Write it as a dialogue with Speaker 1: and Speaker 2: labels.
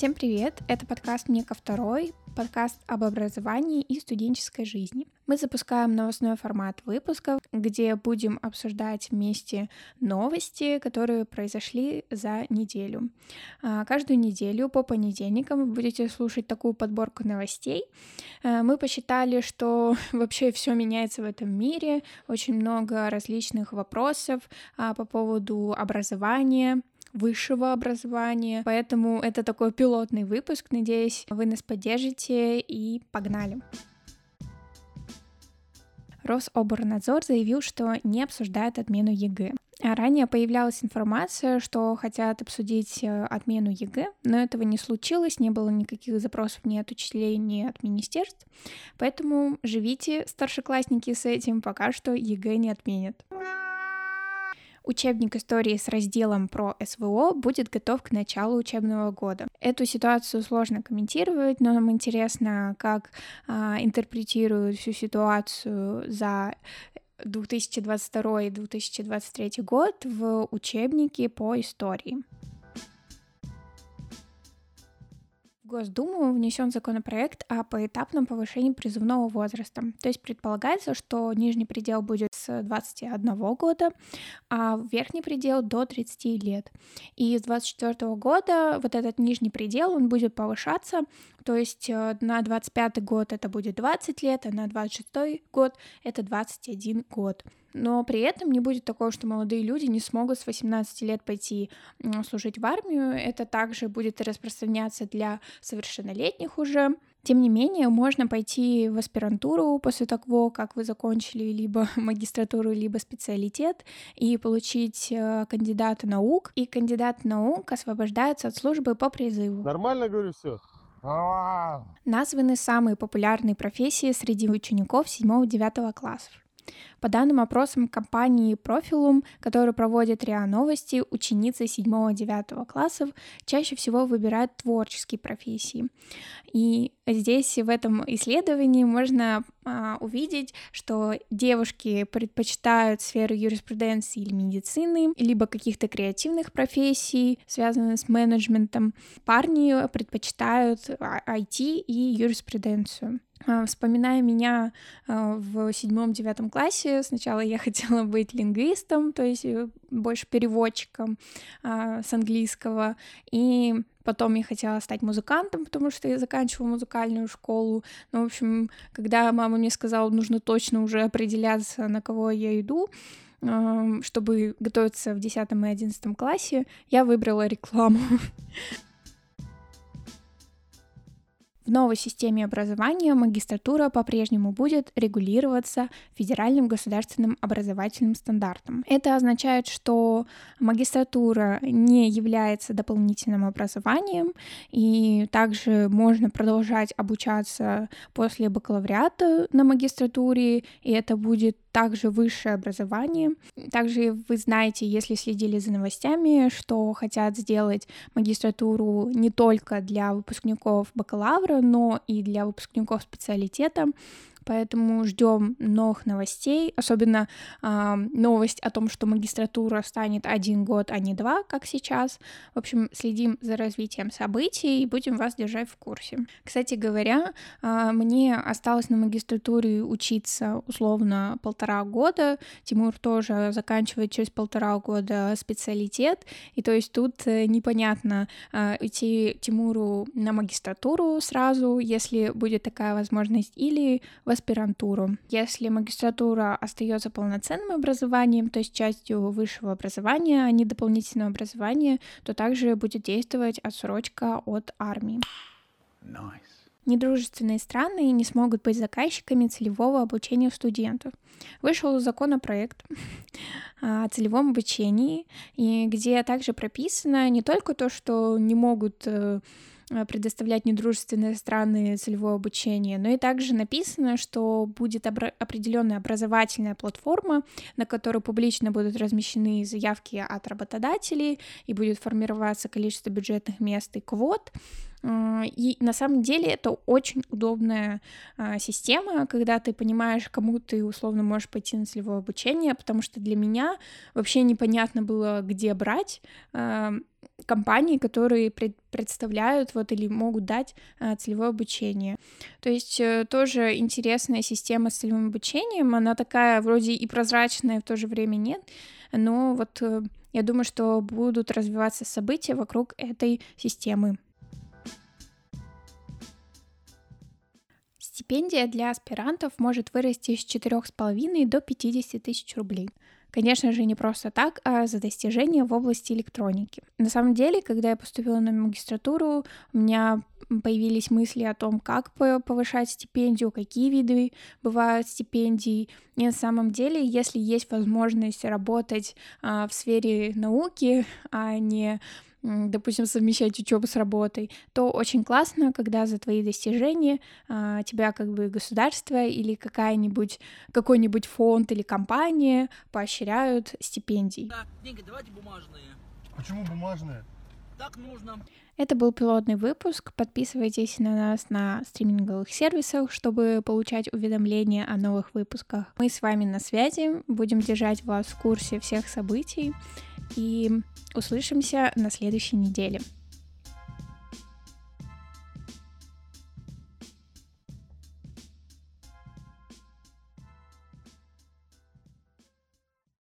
Speaker 1: Всем привет! Это подкаст «Мне ко второй», подкаст об образовании и студенческой жизни. Мы запускаем новостной формат выпусков, где будем обсуждать вместе новости, которые произошли за неделю. А, каждую неделю по понедельникам вы будете слушать такую подборку новостей. А, мы посчитали, что вообще все меняется в этом мире, очень много различных вопросов а, по поводу образования, высшего образования. Поэтому это такой пилотный выпуск. Надеюсь, вы нас поддержите и погнали. Рособрнадзор заявил, что не обсуждает отмену ЕГЭ. А ранее появлялась информация, что хотят обсудить э, отмену ЕГЭ, но этого не случилось, не было никаких запросов ни от учителей, ни от министерств. Поэтому живите, старшеклассники, с этим, пока что ЕГЭ не отменят. Учебник истории с разделом про СВО будет готов к началу учебного года. Эту ситуацию сложно комментировать, но нам интересно, как а, интерпретируют всю ситуацию за 2022-2023 год в учебнике по истории. Госдуму внесен законопроект о поэтапном повышении призывного возраста. То есть предполагается, что нижний предел будет с 21 года, а верхний предел до 30 лет. И с 24 года вот этот нижний предел, он будет повышаться, то есть э, на 25 год это будет 20 лет, а на 26 год это 21 год но при этом не будет такого, что молодые люди не смогут с 18 лет пойти служить в армию. Это также будет распространяться для совершеннолетних уже. Тем не менее, можно пойти в аспирантуру после того, как вы закончили либо магистратуру, либо специалитет, и получить э, кандидата наук. И кандидат наук освобождается от службы по призыву.
Speaker 2: Нормально, говорю, все.
Speaker 1: Названы самые популярные профессии среди учеников 7-9 классов. По данным опросам компании Profilum, которую проводит РИА Новости, ученицы 7-9 классов чаще всего выбирают творческие профессии. И здесь в этом исследовании можно а, увидеть, что девушки предпочитают сферу юриспруденции или медицины, либо каких-то креативных профессий, связанных с менеджментом. Парни предпочитают IT и юриспруденцию. А, вспоминая меня а, в седьмом-девятом классе, сначала я хотела быть лингвистом, то есть э, больше переводчиком а, с английского, и потом я хотела стать музыкантом, потому что я заканчивала музыкальную школу. Ну, в общем, когда мама мне сказала, нужно точно уже определяться, на кого я иду, чтобы готовиться в 10 и 11 классе, я выбрала рекламу. В новой системе образования магистратура по-прежнему будет регулироваться федеральным государственным образовательным стандартом. Это означает, что магистратура не является дополнительным образованием, и также можно продолжать обучаться после бакалавриата на магистратуре, и это будет также высшее образование. Также вы знаете, если следили за новостями, что хотят сделать магистратуру не только для выпускников бакалавра, но и для выпускников специалитета поэтому ждем новых новостей, особенно э, новость о том, что магистратура станет один год, а не два, как сейчас. В общем, следим за развитием событий и будем вас держать в курсе. Кстати говоря, э, мне осталось на магистратуре учиться условно полтора года. Тимур тоже заканчивает через полтора года специалитет, и то есть тут э, непонятно э, идти Тимуру на магистратуру сразу, если будет такая возможность, или в аспирантуру. Если магистратура остается полноценным образованием, то есть частью высшего образования, а не дополнительного образования, то также будет действовать отсрочка от армии. Nice. Недружественные страны не смогут быть заказчиками целевого обучения студентов. Вышел законопроект о целевом обучении, и где также прописано не только то, что не могут э, предоставлять недружественные страны целевое обучение, но и также написано, что будет обра- определенная образовательная платформа, на которой публично будут размещены заявки от работодателей и будет формироваться количество бюджетных мест и квот, И на самом деле это очень удобная а, система, когда ты понимаешь, кому ты условно можешь пойти на целевое обучение, потому что для меня вообще непонятно было, где брать компании, которые пред, представляют вот или могут дать а, целевое обучение. То есть а, тоже интересная система с целевым обучением, она такая вроде и прозрачная, в то же время нет, но вот а, я думаю, что будут развиваться события вокруг этой системы. Стипендия для аспирантов может вырасти с 4,5 до 50 тысяч рублей. Конечно же, не просто так, а за достижения в области электроники. На самом деле, когда я поступила на магистратуру, у меня появились мысли о том, как повышать стипендию, какие виды бывают стипендий. И на самом деле, если есть возможность работать а, в сфере науки, а не допустим, совмещать учебу с работой, то очень классно, когда за твои достижения а, тебя как бы государство или какая-нибудь какой-нибудь фонд или компания поощряют стипендий.
Speaker 2: Да, деньги давайте бумажные.
Speaker 3: Почему бумажные?
Speaker 2: Так нужно.
Speaker 1: Это был пилотный выпуск. Подписывайтесь на нас на стриминговых сервисах, чтобы получать уведомления о новых выпусках. Мы с вами на связи, будем держать вас в курсе всех событий и услышимся на следующей неделе.